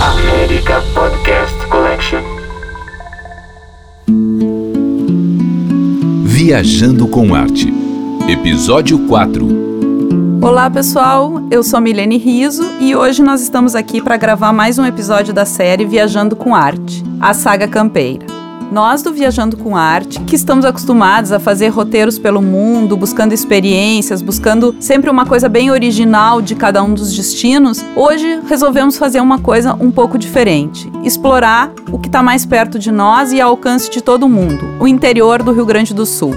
América Podcast Collection. Viajando com Arte. Episódio 4. Olá pessoal, eu sou Milene Riso e hoje nós estamos aqui para gravar mais um episódio da série Viajando com Arte, a saga campeira. Nós do Viajando com Arte, que estamos acostumados a fazer roteiros pelo mundo, buscando experiências, buscando sempre uma coisa bem original de cada um dos destinos, hoje resolvemos fazer uma coisa um pouco diferente: explorar o que está mais perto de nós e ao alcance de todo mundo, o interior do Rio Grande do Sul.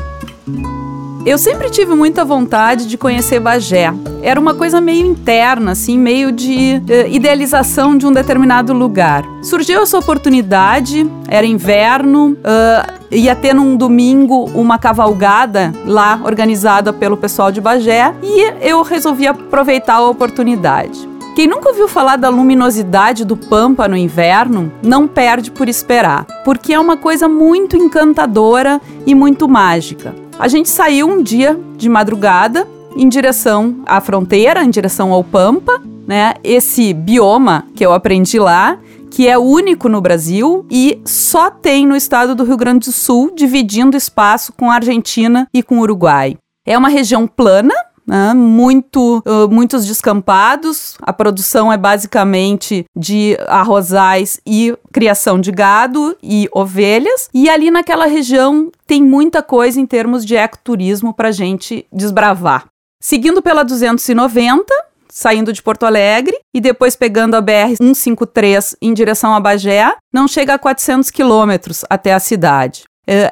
Eu sempre tive muita vontade de conhecer Bagé. Era uma coisa meio interna, assim, meio de uh, idealização de um determinado lugar. Surgiu essa oportunidade, era inverno, uh, ia ter num domingo uma cavalgada lá organizada pelo pessoal de Bagé e eu resolvi aproveitar a oportunidade. Quem nunca ouviu falar da luminosidade do Pampa no inverno, não perde por esperar, porque é uma coisa muito encantadora e muito mágica. A gente saiu um dia de madrugada em direção à fronteira, em direção ao Pampa, né? Esse bioma que eu aprendi lá, que é único no Brasil e só tem no estado do Rio Grande do Sul, dividindo espaço com a Argentina e com o Uruguai. É uma região plana, né? Muito, uh, muitos descampados. A produção é basicamente de arrozais e criação de gado e ovelhas. E ali naquela região tem muita coisa em termos de ecoturismo para gente desbravar. Seguindo pela 290, saindo de Porto Alegre e depois pegando a BR 153 em direção a Bagé, não chega a 400 quilômetros até a cidade.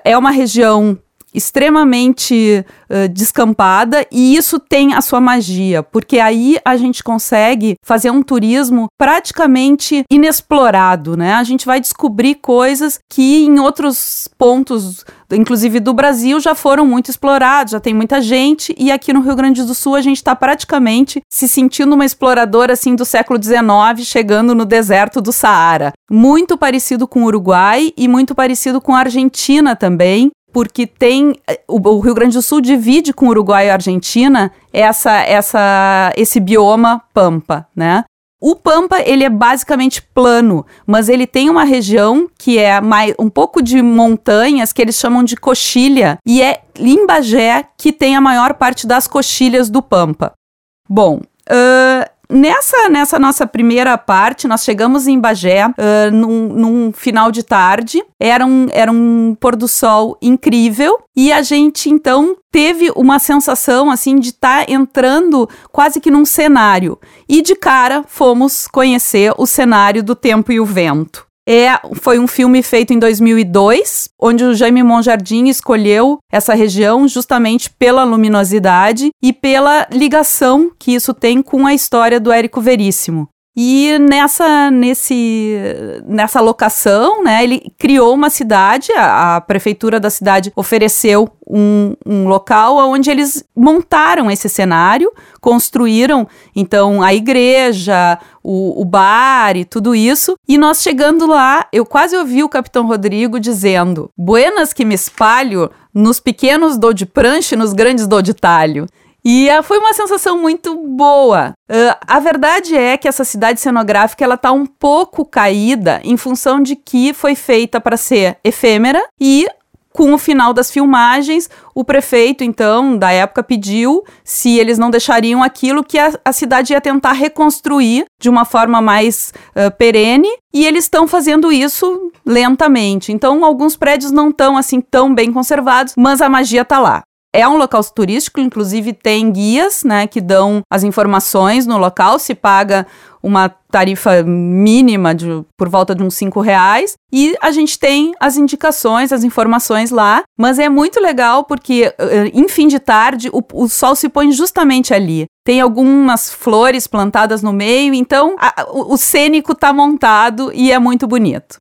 É uma região extremamente uh, descampada e isso tem a sua magia, porque aí a gente consegue fazer um turismo praticamente inexplorado, né? A gente vai descobrir coisas que em outros pontos, inclusive do Brasil, já foram muito explorados, já tem muita gente e aqui no Rio Grande do Sul a gente está praticamente se sentindo uma exploradora assim do século XIX, chegando no deserto do Saara. Muito parecido com o Uruguai e muito parecido com a Argentina também, porque tem o, Rio Grande do Sul divide com o Uruguai e Argentina essa, essa, esse bioma pampa, né? O Pampa, ele é basicamente plano, mas ele tem uma região que é mais, um pouco de montanhas, que eles chamam de coxilha, e é Limbagé que tem a maior parte das coxilhas do Pampa. Bom, uh, Nessa, nessa nossa primeira parte, nós chegamos em Bagé uh, num, num, final de tarde. Era um, era um pôr do sol incrível. E a gente, então, teve uma sensação, assim, de estar tá entrando quase que num cenário. E de cara, fomos conhecer o cenário do tempo e o vento. É, foi um filme feito em 2002, onde o Jaime Monjardim escolheu essa região justamente pela luminosidade e pela ligação que isso tem com a história do Érico Veríssimo. E nessa, nesse, nessa locação, né, ele criou uma cidade, a, a prefeitura da cidade ofereceu um, um, local onde eles montaram esse cenário, construíram então a igreja, o, o, bar e tudo isso. E nós chegando lá, eu quase ouvi o Capitão Rodrigo dizendo: Buenas que me espalho, nos pequenos dou de prancha e nos grandes dou de talho. E uh, foi uma sensação muito boa. Uh, a verdade é que essa cidade cenográfica ela tá um pouco caída em função de que foi feita para ser efêmera e com o final das filmagens, o prefeito, então, da época, pediu se eles não deixariam aquilo que a, a cidade ia tentar reconstruir de uma forma mais uh, perene, e eles estão fazendo isso lentamente. Então, alguns prédios não estão assim tão bem conservados, mas a magia está lá. É um local turístico, inclusive tem guias, né, que dão as informações no local, se paga uma tarifa mínima de por volta de uns cinco reais e a gente tem as indicações, as informações lá, mas é muito legal porque eh, em fim de tarde o, o sol se põe justamente ali. Tem algumas flores plantadas no meio, então a, o, o cênico está montado e é muito bonito.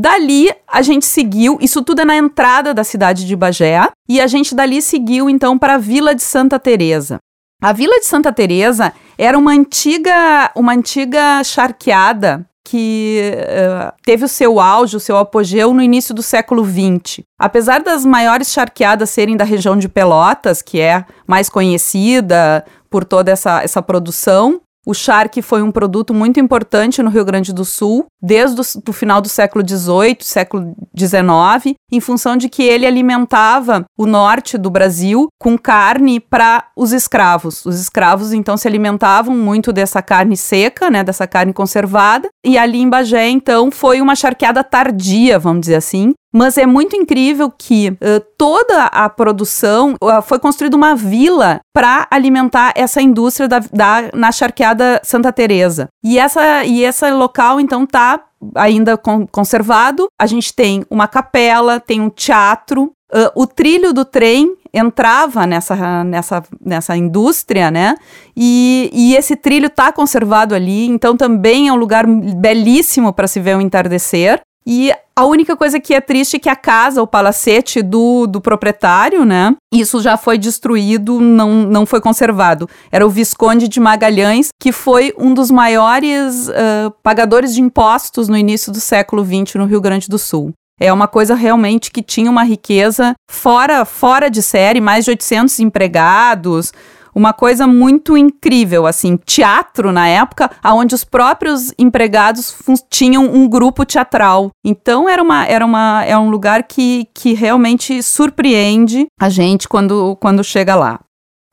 Dali a gente seguiu, isso tudo é na entrada da cidade de Bagé, e a gente dali seguiu então para a Vila de Santa Teresa. A Vila de Santa Teresa era uma antiga, uma antiga charqueada que uh, teve o seu auge, o seu apogeu no início do século XX. Apesar das maiores charqueadas serem da região de Pelotas, que é mais conhecida por toda essa, essa produção, o charque foi um produto muito importante no Rio Grande do Sul, desde o final do século XVIII, século XIX, em função de que ele alimentava o norte do Brasil com carne para os escravos. Os escravos, então, se alimentavam muito dessa carne seca, né, dessa carne conservada, e ali em Bagé, então, foi uma charqueada tardia, vamos dizer assim, mas é muito incrível que uh, toda a produção uh, foi construída uma vila para alimentar essa indústria da, da, na charqueada Santa Teresa. E essa e esse local então tá ainda con conservado. A gente tem uma capela, tem um teatro, uh, o trilho do trem entrava nessa, nessa, nessa indústria, né? E, e esse trilho está conservado ali, então também é um lugar belíssimo para se ver o entardecer. E a única coisa que é triste é que a casa, o palacete do, do proprietário, né? Isso já foi destruído, não, não foi conservado. Era o Visconde de Magalhães, que foi um dos maiores uh, pagadores de impostos no início do século XX no Rio Grande do Sul. É uma coisa realmente que tinha uma riqueza fora, fora de série, mais de 800 empregados, uma coisa muito incrível, assim, teatro na época, onde os próprios empregados tinham um grupo teatral. Então era uma era uma é um lugar que, que realmente surpreende a gente quando quando chega lá.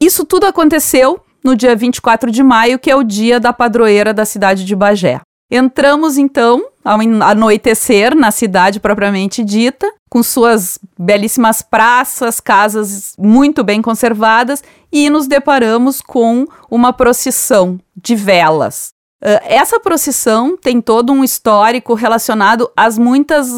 Isso tudo aconteceu no dia 24 de maio, que é o dia da padroeira da cidade de Bagé. Entramos então ao anoitecer na cidade propriamente dita, com suas belíssimas praças, casas muito bem conservadas, e nos deparamos com uma procissão de velas. Uh, essa procissão tem todo um histórico relacionado às muitas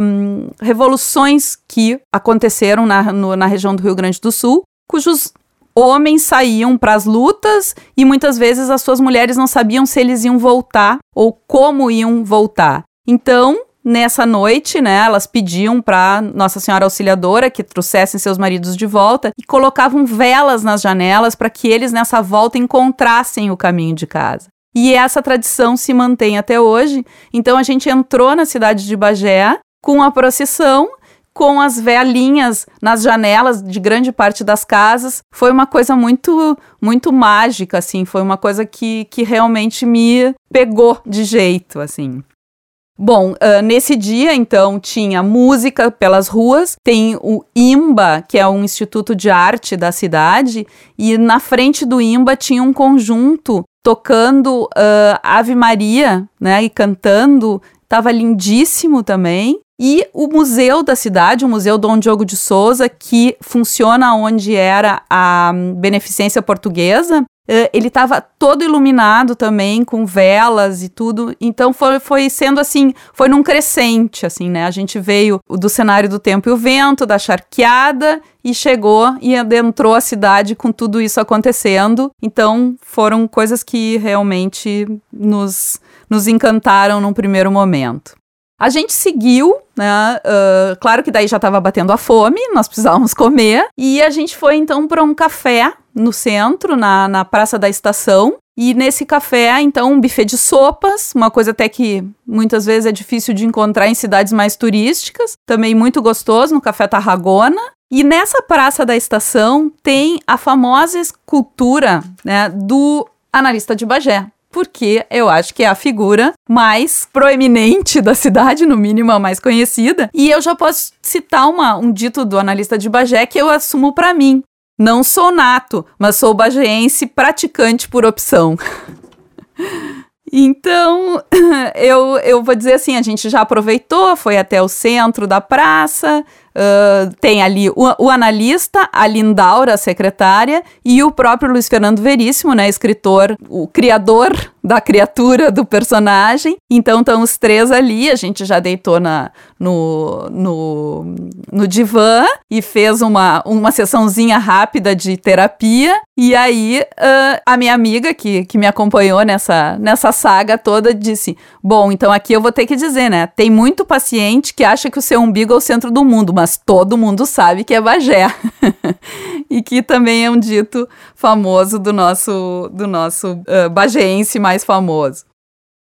um, revoluções que aconteceram na, no, na região do Rio Grande do Sul, cujos homens saíam para as lutas e muitas vezes as suas mulheres não sabiam se eles iam voltar ou como iam voltar. Então, nessa noite, né, elas pediam para Nossa Senhora Auxiliadora que trouxessem seus maridos de volta e colocavam velas nas janelas para que eles nessa volta encontrassem o caminho de casa. E essa tradição se mantém até hoje. Então a gente entrou na cidade de Bagé com a procissão com as velinhas nas janelas de grande parte das casas. Foi uma coisa muito, muito mágica, assim. Foi uma coisa que, que realmente me pegou de jeito, assim. Bom, uh, nesse dia, então, tinha música pelas ruas, tem o IMBA, que é um instituto de arte da cidade, e na frente do IMBA tinha um conjunto tocando uh, Ave Maria, né, e cantando, estava lindíssimo também. E o museu da cidade, o Museu Dom Diogo de Souza, que funciona onde era a Beneficência Portuguesa, eh, ele estava todo iluminado também com velas e tudo. Então foi, foi sendo assim, foi num crescente, assim, né? A gente veio do cenário do tempo e o vento, da charqueada e chegou e adentrou a cidade com tudo isso acontecendo. Então foram coisas que realmente nos, nos encantaram num primeiro momento. A gente seguiu, né? Uh, claro que daí já estava batendo a fome, nós precisávamos comer. E a gente foi então para um café no centro, na, na Praça da Estação. E nesse café, então, um buffet de sopas, uma coisa até que muitas vezes é difícil de encontrar em cidades mais turísticas. Também muito gostoso, no Café Tarragona. E nessa Praça da Estação tem a famosa escultura né, do analista de Bagé, porque eu acho que é a figura mais proeminente da cidade, no mínimo a mais conhecida. E eu já posso citar uma, um dito do analista de Bagé que eu assumo para mim. Não sou nato, mas sou bagéense praticante por opção. Então, eu, eu vou dizer assim: a gente já aproveitou, foi até o centro da praça, uh, tem ali o, o, analista, a Lindaura, a secretária, e o próprio Luiz Fernando Veríssimo, né, escritor, o criador da criatura do personagem. Então estão os três ali, a gente já deitou na, no, no, no divã e fez uma, uma sessãozinha rápida de terapia. E aí uh, a minha amiga que, que me acompanhou nessa, nessa saga toda disse: Bom, então aqui eu vou ter que dizer, né? Tem muito paciente que acha que o seu umbigo é o centro do mundo, mas todo mundo sabe que é Bagé. e que também é um dito famoso do nosso, do nosso uh, bagéense mais famoso.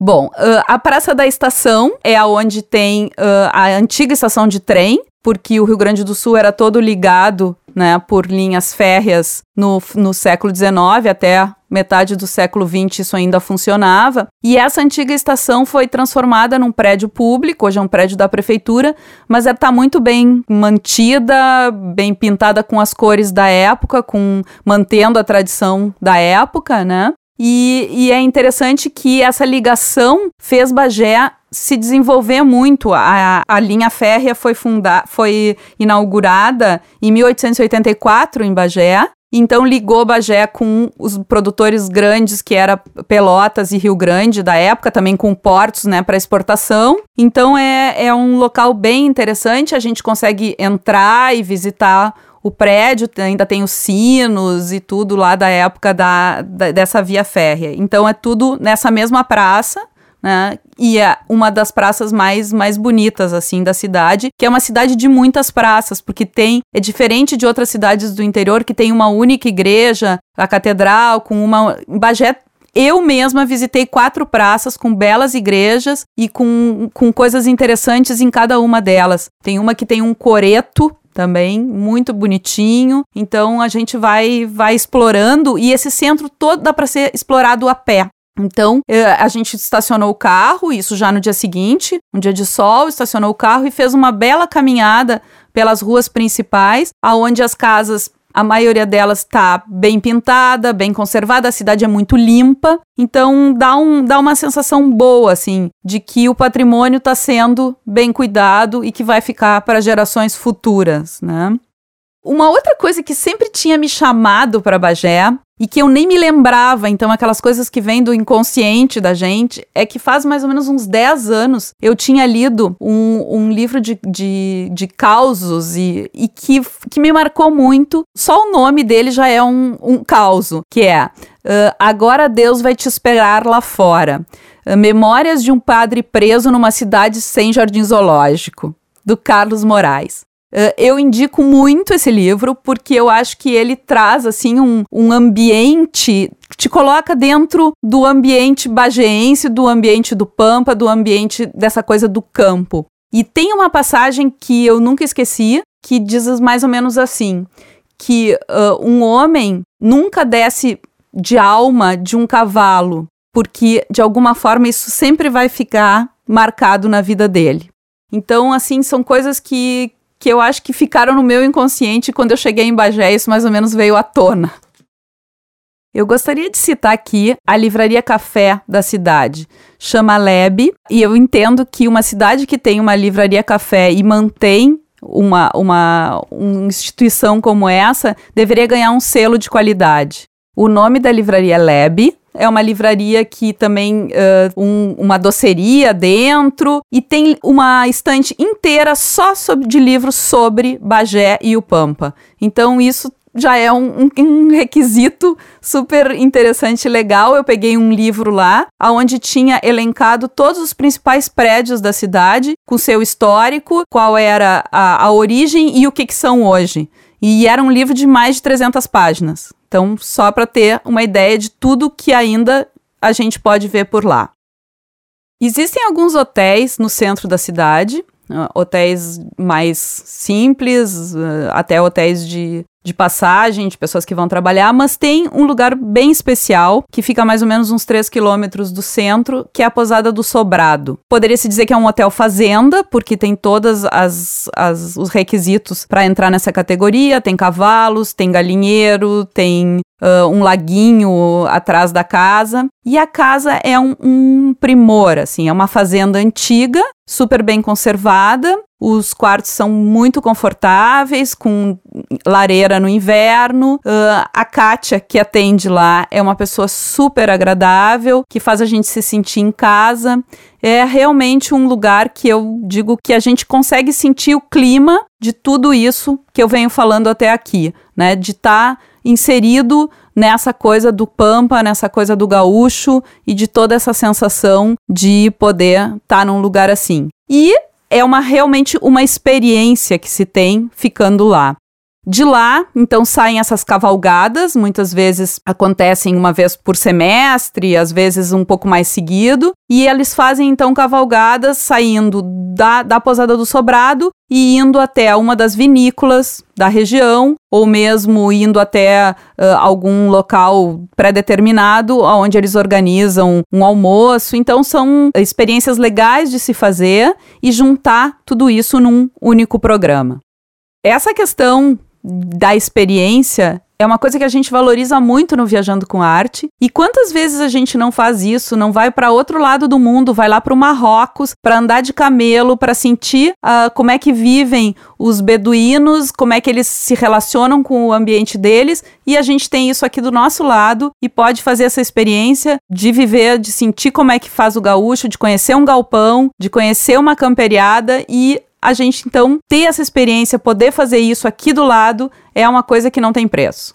Bom, uh, a Praça da Estação é onde tem uh, a antiga estação de trem, porque o Rio Grande do Sul era todo ligado né, por linhas férreas no, no século XIX até metade do século XX isso ainda funcionava. E essa antiga estação foi transformada num prédio público, hoje é um prédio da prefeitura, mas está muito bem mantida, bem pintada com as cores da época, com mantendo a tradição da época, né? E, e, é interessante que essa ligação fez Bagé se desenvolver muito. A, a linha férrea foi, funda foi inaugurada em 1884 em Bagé. Então ligou Bagé com os produtores grandes que era Pelotas e Rio Grande da época, também com portos, né, para exportação. Então é, é um local bem interessante. A gente consegue entrar e visitar o prédio ainda tem os sinos e tudo lá da época da, da, dessa via férrea. Então é tudo nessa mesma praça né? E é uma das praças mais, mais bonitas, assim, da cidade, que é uma cidade de muitas praças, porque tem, é diferente de outras cidades do interior, que tem uma única igreja, a catedral, com uma. Bagé eu mesma visitei quatro praças com belas igrejas e com, com coisas interessantes em cada uma delas. Tem uma que tem um coreto também muito bonitinho. Então a gente vai vai explorando e esse centro todo dá para ser explorado a pé. Então, eh, a gente estacionou o carro, isso já no dia seguinte, um dia de sol, estacionou o carro e fez uma bela caminhada pelas ruas principais, aonde as casas a maioria delas está bem pintada, bem conservada, a cidade é muito limpa, então dá, um, dá uma sensação boa, assim, de que o patrimônio está sendo bem cuidado e que vai ficar para gerações futuras, né? Uma outra coisa que sempre tinha me chamado para Bagé e que eu nem me lembrava, então aquelas coisas que vêm do inconsciente da gente, é que faz mais ou menos uns 10 anos eu tinha lido um, um livro de, de, de causos e, e que, que me marcou muito. Só o nome dele já é um, um causo, que é uh, Agora Deus vai te esperar lá fora. Uh, Memórias de um padre preso numa cidade sem jardim zoológico, do Carlos Moraes. Uh, eu indico muito esse livro porque eu acho que ele traz assim um, um ambiente te coloca dentro do ambiente bageense, do ambiente do Pampa, do ambiente dessa coisa do campo. E tem uma passagem que eu nunca esqueci, que diz mais ou menos assim: que uh, um homem nunca desce de alma de um cavalo, porque de alguma forma isso sempre vai ficar marcado na vida dele. Então, assim, são coisas que, que eu acho que ficaram no meu inconsciente quando eu cheguei em Bagé, isso mais ou menos veio à tona. Eu gostaria de citar aqui a livraria café da cidade, chama Leb, e eu entendo que uma cidade que tem uma livraria café e mantém uma, uma, uma instituição como essa deveria ganhar um selo de qualidade. O nome da livraria é Leb, é uma livraria que também uh, um, uma doceria dentro e tem uma estante inteira só sobre, de livros sobre Bagé e o Pampa. Então isso já é um, um, requisito super interessante e legal. Eu peguei um livro lá, onde tinha elencado todos os principais prédios da cidade, com seu histórico, qual era a, a origem e o que, que são hoje. E era um livro de mais de 300 páginas. Então, só para ter uma ideia de tudo que ainda a gente pode ver por lá. Existem alguns hotéis no centro da cidade, uh, hotéis mais simples, uh, até hotéis de de passagem, de pessoas que vão trabalhar, mas tem um lugar bem especial que fica mais ou menos uns 3 quilômetros do centro, que é a Posada do Sobrado. Poderia se dizer que é um hotel fazenda, porque tem todos as, as, os requisitos para entrar nessa categoria: tem cavalos, tem galinheiro, tem Uh, um laguinho atrás da casa. E a casa é um, um, primor, assim, é uma fazenda antiga, super bem conservada. Os quartos são muito confortáveis, com lareira no inverno. Uh, a Kátia, que atende lá, é uma pessoa super agradável, que faz a gente se sentir em casa. É realmente um lugar que eu digo que a gente consegue sentir o clima de tudo isso que eu venho falando até aqui, né? De estar tá inserido nessa coisa do pampa, nessa coisa do gaúcho e de toda essa sensação de poder estar tá num lugar assim. E é uma realmente uma experiência que se tem ficando lá. De lá, então, saem essas cavalgadas, muitas vezes acontecem uma vez por semestre, às vezes um pouco mais seguido, e eles fazem então cavalgadas saindo da, da Posada do Sobrado e indo até uma das vinícolas da região, ou mesmo indo até uh, algum local pré-determinado, onde eles organizam um almoço. Então, são experiências legais de se fazer e juntar tudo isso num único programa. Essa questão da experiência é uma coisa que a gente valoriza muito no Viajando com Arte. E quantas vezes a gente não faz isso, não vai para outro lado do mundo, vai lá para o Marrocos para andar de camelo, para sentir uh, como é que vivem os beduínos, como é que eles se relacionam com o ambiente deles. E a gente tem isso aqui do nosso lado e pode fazer essa experiência de viver, de sentir como é que faz o gaúcho, de conhecer um galpão, de conhecer uma camperiada e a gente então ter essa experiência, poder fazer isso aqui do lado, é uma coisa que não tem preço.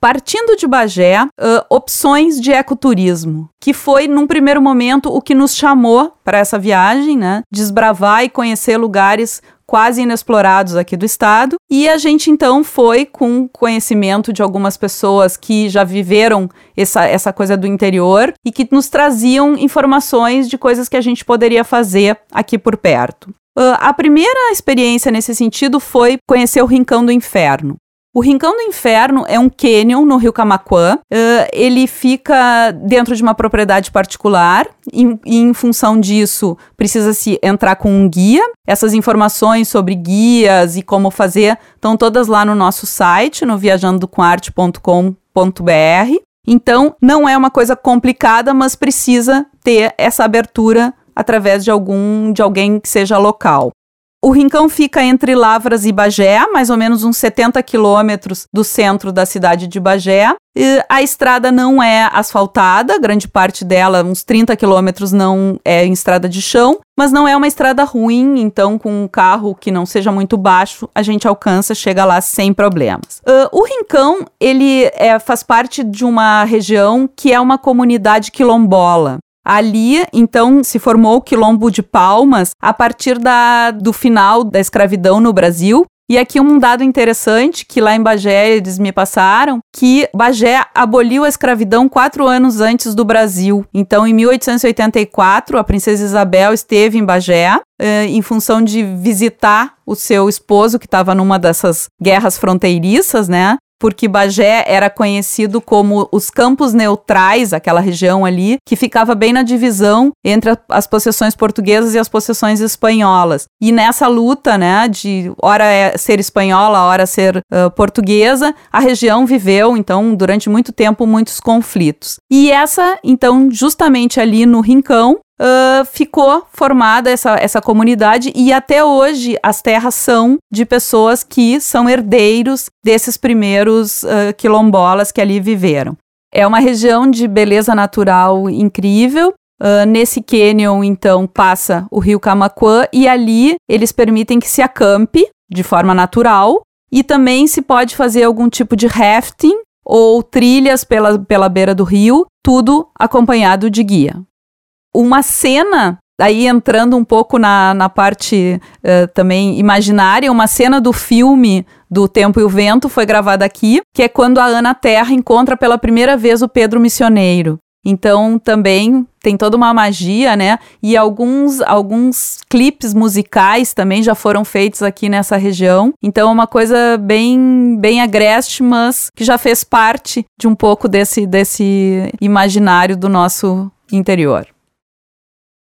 Partindo de Bagé, uh, opções de ecoturismo, que foi, num primeiro momento, o que nos chamou para essa viagem, né? Desbravar e conhecer lugares quase inexplorados aqui do estado. E a gente então foi com conhecimento de algumas pessoas que já viveram essa, essa coisa do interior e que nos traziam informações de coisas que a gente poderia fazer aqui por perto. Uh, a primeira experiência nesse sentido foi conhecer o Rincão do Inferno. O Rincão do Inferno é um canyon no Rio Camaquã. Uh, ele fica dentro de uma propriedade particular e, em função disso, precisa-se entrar com um guia. Essas informações sobre guias e como fazer estão todas lá no nosso site, no viajandocomarte.com.br. Então, não é uma coisa complicada, mas precisa ter essa abertura através de algum de alguém que seja local. O Rincão fica entre Lavras e Bagé, mais ou menos uns 70 quilômetros do centro da cidade de Bagé. E a estrada não é asfaltada, grande parte dela, uns 30 quilômetros, não é em estrada de chão, mas não é uma estrada ruim, então com um carro que não seja muito baixo, a gente alcança, chega lá sem problemas. Uh, o Rincão, ele é, faz parte de uma região que é uma comunidade quilombola. Ali, então, se formou o Quilombo de Palmas a partir da, do final da escravidão no Brasil. E aqui um dado interessante que lá em Bagé eles me passaram, que Bagé aboliu a escravidão quatro anos antes do Brasil. Então, em 1884, a princesa Isabel esteve em Bagé eh, em função de visitar o seu esposo que estava numa dessas guerras fronteiriças, né? Porque Bagé era conhecido como os campos neutrais, aquela região ali, que ficava bem na divisão entre as possessões portuguesas e as possessões espanholas. E nessa luta, né, de hora é ser espanhola, hora ser uh, portuguesa, a região viveu, então, durante muito tempo, muitos conflitos. E essa, então, justamente ali no Rincão, uh, ficou formada essa, essa comunidade e até hoje as terras são de pessoas que são herdeiros desses primeiros uh, quilombolas que ali viveram. É uma região de beleza natural incrível. Uh, nesse canyon, então, passa o rio Camaquã e ali eles permitem que se acampe de forma natural e também se pode fazer algum tipo de rafting ou trilhas pela, pela beira do rio, tudo acompanhado de guia uma cena Aí entrando um pouco na, na parte uh, também imaginária, uma cena do filme do Tempo e o Vento foi gravada aqui, que é quando a Ana Terra encontra pela primeira vez o Pedro Missioneiro. Então também tem toda uma magia, né? E alguns alguns clipes musicais também já foram feitos aqui nessa região. Então é uma coisa bem bem agreste, mas que já fez parte de um pouco desse desse imaginário do nosso interior.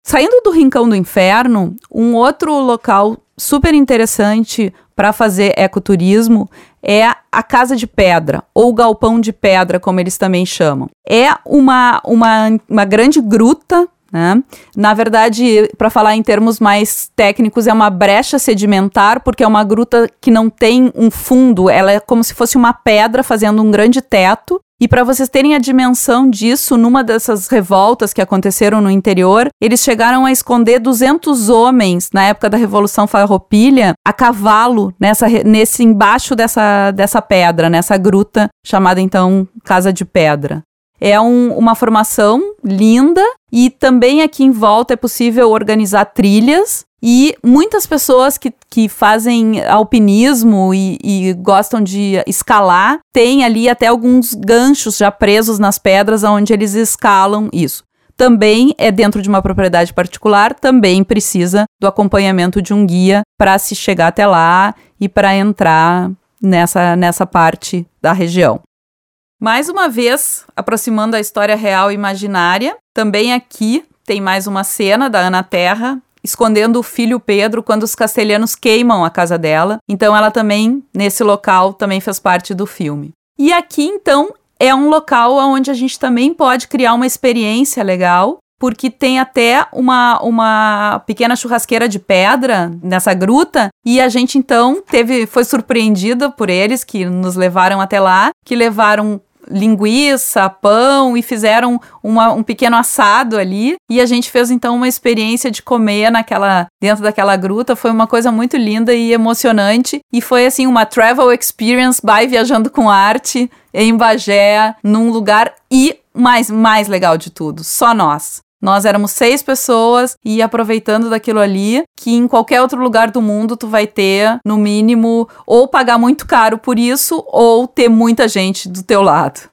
Saindo do Rincão do Inferno, um outro local super interessante para fazer ecoturismo é a Casa de Pedra, ou Galpão de Pedra, como eles também chamam. É uma, uma, uma grande gruta né? Na verdade, para falar em termos mais técnicos, é uma brecha sedimentar, porque é uma gruta que não tem um fundo, ela é como se fosse uma pedra fazendo um grande teto. E para vocês terem a dimensão disso, numa dessas revoltas que aconteceram no interior, eles chegaram a esconder 200 homens na época da Revolução Farroupilha a cavalo nessa, nesse embaixo dessa, dessa pedra, nessa gruta chamada então Casa de Pedra. É um, uma formação linda e também aqui em volta é possível organizar trilhas E muitas pessoas que, que fazem alpinismo e, e gostam de escalar têm ali até alguns ganchos já presos nas pedras onde eles escalam isso também é dentro de uma propriedade particular, também precisa do acompanhamento de um guia para se chegar até lá e para entrar nessa, nessa parte da região. Mais uma vez, aproximando a história real e imaginária, também aqui tem mais uma cena da Ana Terra escondendo o filho Pedro quando os castelhanos queimam a casa dela. Então ela também nesse local também fez parte do filme. E aqui então é um local onde a gente também pode criar uma experiência legal, porque tem até uma, uma pequena churrasqueira de pedra nessa gruta e a gente então teve foi surpreendida por eles que nos levaram até lá, que levaram linguiça, pão e fizeram uma, um pequeno assado ali. E a gente fez então uma experiência de comer naquela dentro daquela gruta. Foi uma coisa muito linda e emocionante. E foi assim uma travel experience by viajando com arte em Bagé, num lugar e mais mais legal de tudo, só nós. Nós éramos seis pessoas e aproveitando daquilo ali, que em qualquer outro lugar do mundo tu vai ter, no mínimo, ou pagar muito caro por isso, ou ter muita gente do teu lado.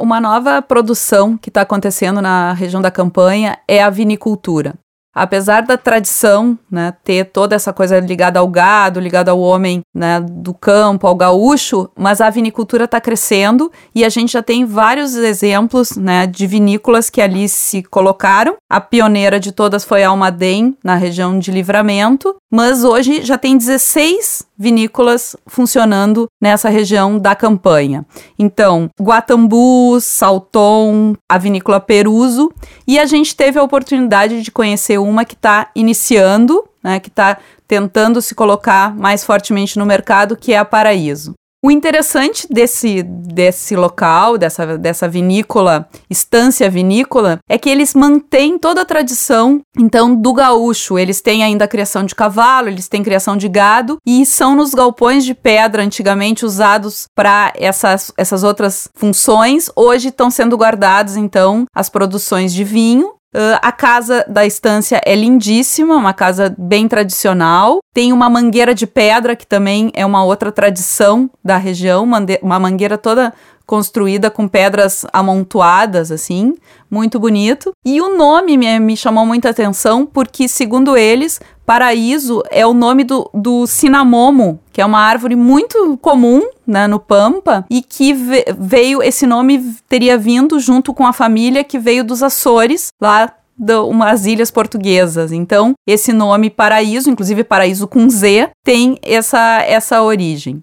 Uma nova produção que está acontecendo na região da campanha é a vinicultura apesar da tradição, né, ter toda essa coisa ligada ao gado, ligada ao homem né, do campo, ao gaúcho, mas a vinicultura está crescendo e a gente já tem vários exemplos né, de vinícolas que ali se colocaram. A pioneira de todas foi a Almaden, na região de Livramento, mas hoje já tem 16 vinícolas funcionando nessa região da campanha. Então, Guatambu, Salton, a vinícola Peruso, e a gente teve a oportunidade de conhecer uma que está iniciando, né, que está tentando se colocar mais fortemente no mercado, que é a Paraíso. O interessante desse, desse local, dessa, dessa vinícola, estância vinícola, é que eles mantêm toda a tradição, então, do gaúcho. Eles têm ainda a criação de cavalo, eles têm criação de gado, e são nos galpões de pedra, antigamente usados para essas, essas outras funções. Hoje estão sendo guardados, então, as produções de vinho Uh, a casa da estância é lindíssima, uma casa bem tradicional. Tem uma mangueira de pedra, que também é uma outra tradição da região, uma mangueira toda construída com pedras amontoadas, assim, muito bonito. E o nome me, me chamou muita atenção porque, segundo eles, paraíso é o nome do, do cinamomo, que é uma árvore muito comum né, no Pampa, e que veio, esse nome teria vindo junto com a família que veio dos Açores, lá de umas ilhas portuguesas. Então, esse nome paraíso, inclusive paraíso com Z, tem essa, essa origem.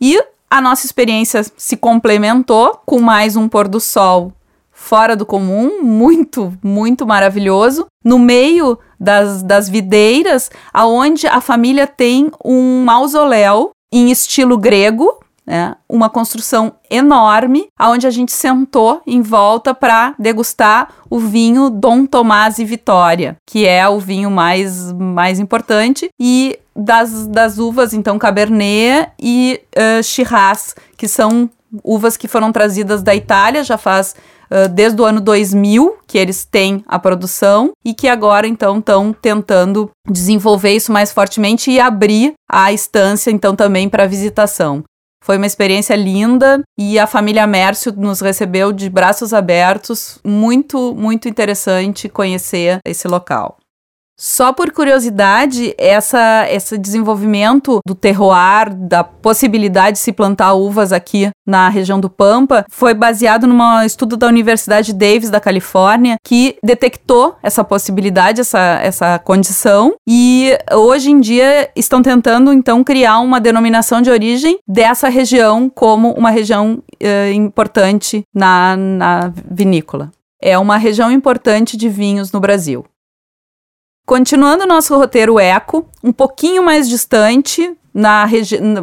E a nossa experiência se complementou com mais um pôr do sol fora do comum, muito, muito maravilhoso, no meio das, das videiras, aonde a família tem um mausoléu em estilo grego, né? Uma construção enorme, aonde a gente sentou em volta para degustar o vinho Dom Tomás e Vitória, que é o vinho mais, mais importante, e das, das uvas, então, Cabernet e uh, Shiraz, que são uvas que foram trazidas da Itália já faz uh, desde o ano 2000 que eles têm a produção e que agora então estão tentando desenvolver isso mais fortemente e abrir a estância então também para visitação. Foi uma experiência linda e a família Mércio nos recebeu de braços abertos. Muito, muito interessante conhecer esse local. Só por curiosidade, essa, esse desenvolvimento do terroir, da possibilidade de se plantar uvas aqui na região do Pampa, foi baseado num estudo da Universidade Davis da Califórnia, que detectou essa possibilidade, essa, essa condição, e hoje em dia estão tentando então criar uma denominação de origem dessa região como uma região uh, importante na, na vinícola. É uma região importante de vinhos no Brasil. Continuando nosso roteiro eco, um pouquinho mais distante, na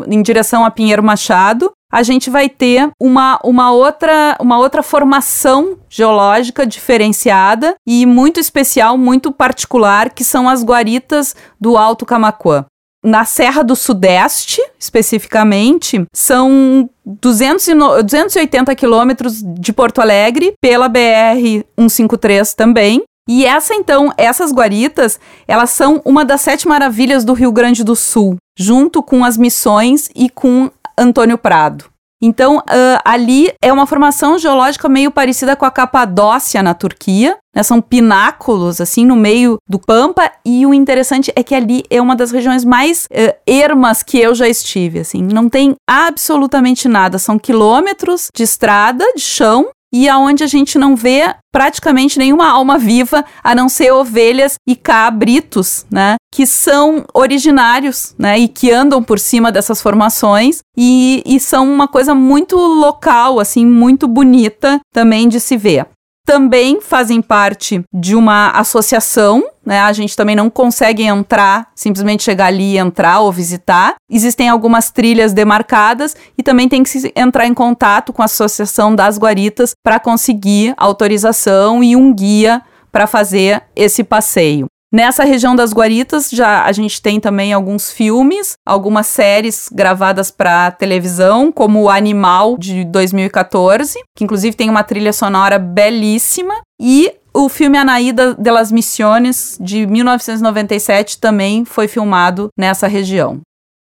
em direção a Pinheiro Machado, a gente vai ter uma, uma, outra, uma outra formação geológica diferenciada e muito especial, muito particular, que são as guaritas do Alto Camacuã. Na Serra do Sudeste, especificamente, são 200 280 quilômetros de Porto Alegre, pela BR-153 também, E essa então, essas guaritas, elas são uma das sete maravilhas do Rio Grande do Sul, junto com as missões e com Antônio Prado. Então, uh, ali é uma formação geológica meio parecida com a Capadócia na Turquia. Né? São pináculos, assim, no meio do Pampa. E o interessante é que ali é uma das regiões mais uh, ermas que eu já estive, assim. Não tem absolutamente nada. São quilômetros de estrada, de chão, e aonde a gente não vê praticamente nenhuma alma viva, a não ser ovelhas e cabritos, né? Que são originários, né? E que andam por cima dessas formações e, e são uma coisa muito local, assim, muito bonita também de se ver também fazem parte de uma associação, né? A gente também não consegue entrar, simplesmente chegar ali e entrar ou visitar. Existem algumas trilhas demarcadas e também tem que entrar em contato com a Associação das Guaritas para conseguir autorização e um guia para fazer esse passeio. Nessa região das Guaritas, já a gente tem também alguns filmes, algumas séries gravadas para televisão, como o Animal de 2014, que inclusive tem uma trilha sonora belíssima, e o filme Anaída de las Missiones de 1997 também foi filmado nessa região.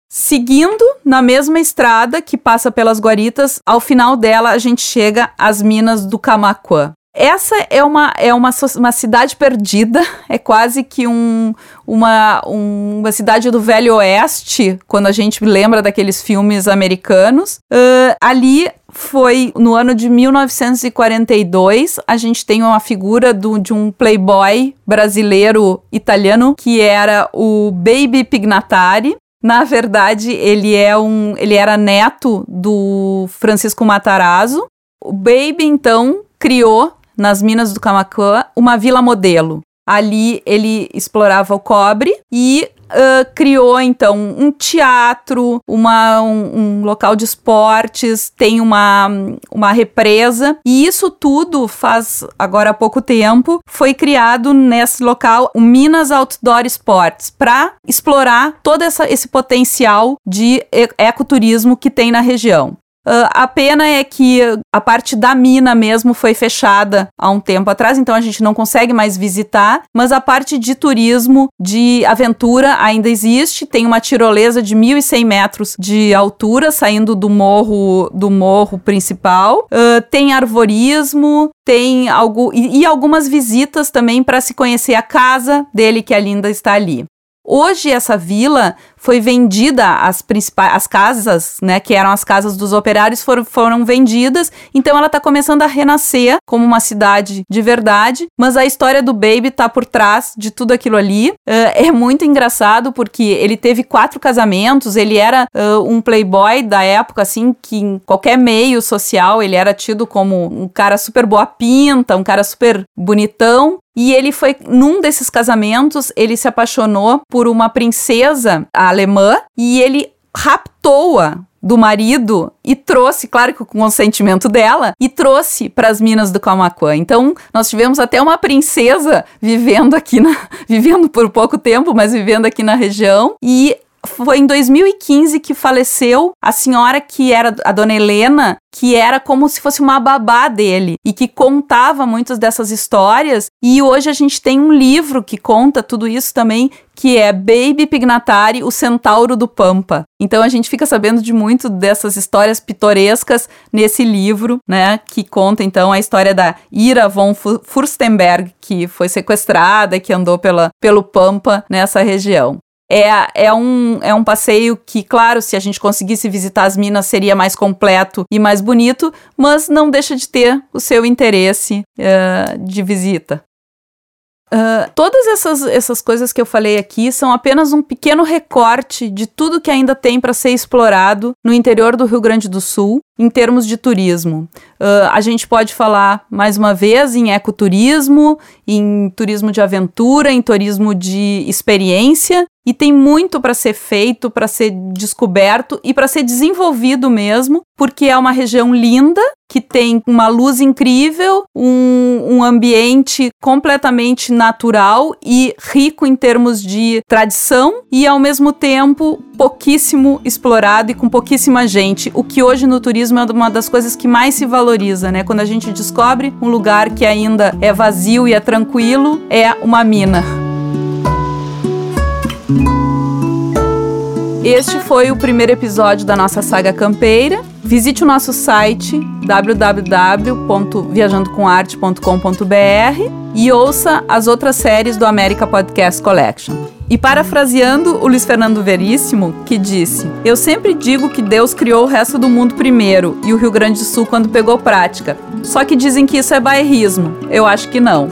Seguindo na mesma estrada que passa pelas Guaritas, ao final dela a gente chega às minas do Camacuã. Essa é uma, é uma, uma cidade perdida, é quase que um, uma, um, uma cidade do Velho Oeste, quando a gente lembra daqueles filmes americanos. Uh, ali foi no ano de 1942. A gente tem uma figura do, de um playboy brasileiro italiano que era o Baby Pignatari. Na verdade, ele é um, ele era neto do Francisco Matarazzo. O Baby então criou nas minas do Camacuã, uma vila modelo. Ali ele explorava o cobre e Uh, criou então um teatro, uma, um, um, local de esportes, tem uma, uma represa, e isso tudo faz agora há pouco tempo foi criado nesse local o Minas Outdoor Sports para explorar todo essa, esse potencial de ecoturismo que tem na região. Uh, a pena é que a parte da mina mesmo foi fechada há um tempo atrás, então a gente não consegue mais visitar, mas a parte de turismo, de aventura ainda existe. Tem uma tirolesa de 1.100 metros de altura saindo do morro do morro principal. Uh, tem arvorismo, tem algo e, e algumas visitas também para se conhecer a casa dele que ainda está ali. Hoje essa vila foi vendida, as principais as casas, né, que eram as casas dos operários foram, foram vendidas, então ela está começando a renascer como uma cidade de verdade, mas a história do Baby tá por trás de tudo aquilo ali. Uh, é muito engraçado porque ele teve quatro casamentos, ele era uh, um playboy da época, assim, que em qualquer meio social ele era tido como um cara super boa pinta, um cara super bonitão, e ele foi, num desses casamentos, ele se apaixonou por uma princesa alemã e ele raptou-a do marido e trouxe, claro que com o consentimento dela, e trouxe para as minas do Camacuã. Então, nós tivemos até uma princesa vivendo aqui na, vivendo por pouco tempo, mas vivendo aqui na região e foi em 2015 que faleceu a senhora que era a dona Helena, que era como se fosse uma babá dele e que contava muitas dessas histórias. E hoje a gente tem um livro que conta tudo isso também, que é Baby Pignatari, o Centauro do Pampa. Então a gente fica sabendo de muito dessas histórias pitorescas nesse livro, né, que conta então a história da Ira von Furstenberg, que foi sequestrada, que andou pela, pelo Pampa nessa região. É, é, um, é um passeio que, claro, se a gente conseguisse visitar as minas, seria mais completo e mais bonito, mas não deixa de ter o seu interesse uh, de visita. Uh, todas essas, essas coisas que eu falei aqui são apenas um pequeno recorte de tudo que ainda tem para ser explorado no interior do Rio Grande do Sul em termos de turismo. Uh, a gente pode falar mais uma vez em ecoturismo, em turismo de aventura, em turismo de experiência, e tem muito para ser feito, para ser descoberto e para ser desenvolvido mesmo, porque é uma região linda, que tem uma luz incrível, um, um ambiente completamente natural e rico em termos de tradição, e ao mesmo tempo pouquíssimo explorado e com pouquíssima gente, o que hoje no turismo é uma das coisas que mais se valoriza, né? Quando a gente descobre um lugar que ainda é vazio e é tranquilo, é uma mina. Este foi o primeiro episódio da nossa saga campeira. Visite o nosso site www.viajandocomarte.com.br e ouça as outras séries do América Podcast Collection. E parafraseando o Luiz Fernando Veríssimo, que disse: Eu sempre digo que Deus criou o resto do mundo primeiro e o Rio Grande do Sul quando pegou prática. Só que dizem que isso é bairrismo. Eu acho que não.